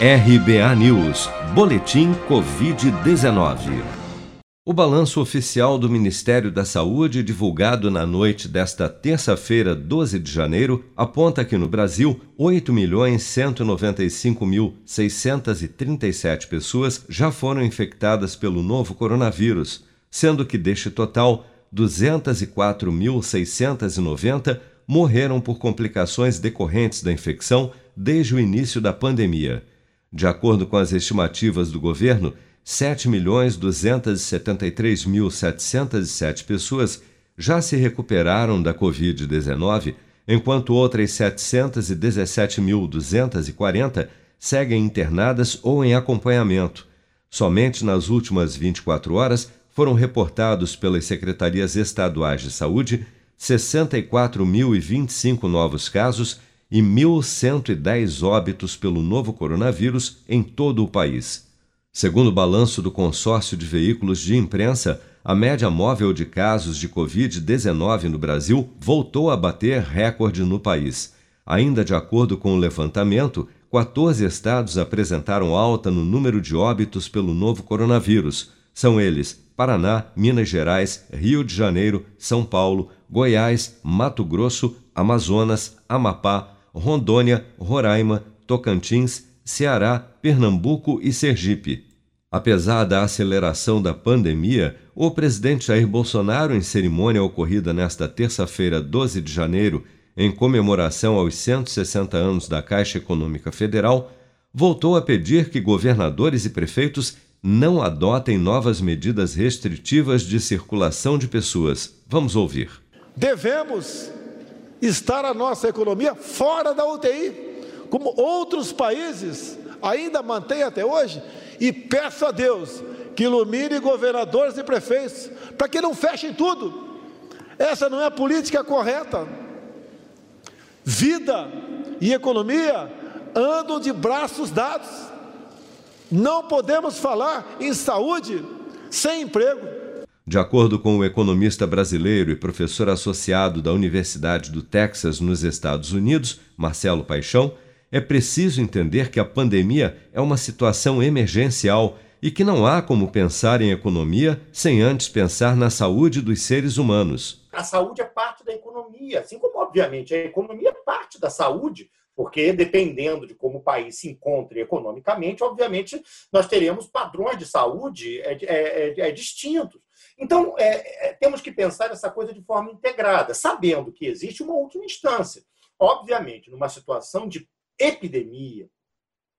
RBA News, Boletim Covid-19. O balanço oficial do Ministério da Saúde, divulgado na noite desta terça-feira, 12 de janeiro, aponta que no Brasil, 8.195.637 pessoas já foram infectadas pelo novo coronavírus, sendo que deste total, 204.690 morreram por complicações decorrentes da infecção desde o início da pandemia. De acordo com as estimativas do governo, 7.273.707 pessoas já se recuperaram da Covid-19, enquanto outras 717.240 seguem internadas ou em acompanhamento. Somente nas últimas 24 horas foram reportados pelas secretarias estaduais de saúde 64.025 novos casos e 1.110 óbitos pelo novo coronavírus em todo o país. Segundo o balanço do consórcio de veículos de imprensa, a média móvel de casos de Covid-19 no Brasil voltou a bater recorde no país. Ainda de acordo com o levantamento, 14 estados apresentaram alta no número de óbitos pelo novo coronavírus. São eles Paraná, Minas Gerais, Rio de Janeiro, São Paulo, Goiás, Mato Grosso, Amazonas, Amapá, Rondônia, Roraima, Tocantins, Ceará, Pernambuco e Sergipe. Apesar da aceleração da pandemia, o presidente Jair Bolsonaro, em cerimônia ocorrida nesta terça-feira, 12 de janeiro, em comemoração aos 160 anos da Caixa Econômica Federal, voltou a pedir que governadores e prefeitos não adotem novas medidas restritivas de circulação de pessoas. Vamos ouvir. Devemos estar a nossa economia fora da UTI, como outros países ainda mantêm até hoje, e peço a Deus que ilumine governadores e prefeitos, para que não fechem tudo. Essa não é a política correta. Vida e economia andam de braços dados. Não podemos falar em saúde sem emprego. De acordo com o economista brasileiro e professor associado da Universidade do Texas, nos Estados Unidos, Marcelo Paixão, é preciso entender que a pandemia é uma situação emergencial e que não há como pensar em economia sem antes pensar na saúde dos seres humanos. A saúde é parte da economia, assim como, obviamente, a economia é parte da saúde, porque dependendo de como o país se encontre economicamente, obviamente, nós teremos padrões de saúde é, é, é, distintos. Então, é, é, temos que pensar essa coisa de forma integrada, sabendo que existe uma última instância. Obviamente, numa situação de epidemia,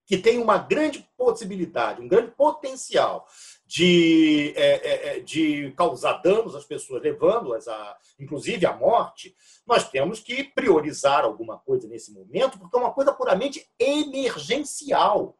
que tem uma grande possibilidade, um grande potencial de, é, é, é de causar danos às pessoas, levando-as a, inclusive, à morte, nós temos que priorizar alguma coisa nesse momento, porque é uma coisa puramente emergencial.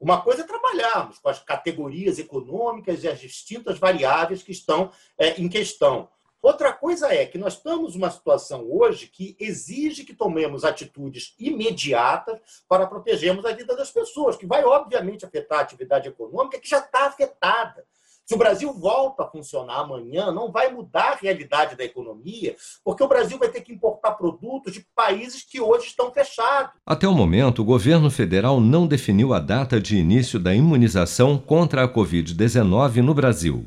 Uma coisa é trabalharmos com as categorias econômicas e as distintas variáveis que estão é, em questão. Outra coisa é que nós estamos numa situação hoje que exige que tomemos atitudes imediatas para protegermos a vida das pessoas, que vai, obviamente, afetar a atividade econômica, que já está afetada. Se o Brasil volta a funcionar amanhã, não vai mudar a realidade da economia, porque o Brasil vai ter que importar produtos de países que hoje estão fechados. Até o momento, o governo federal não definiu a data de início da imunização contra a Covid-19 no Brasil.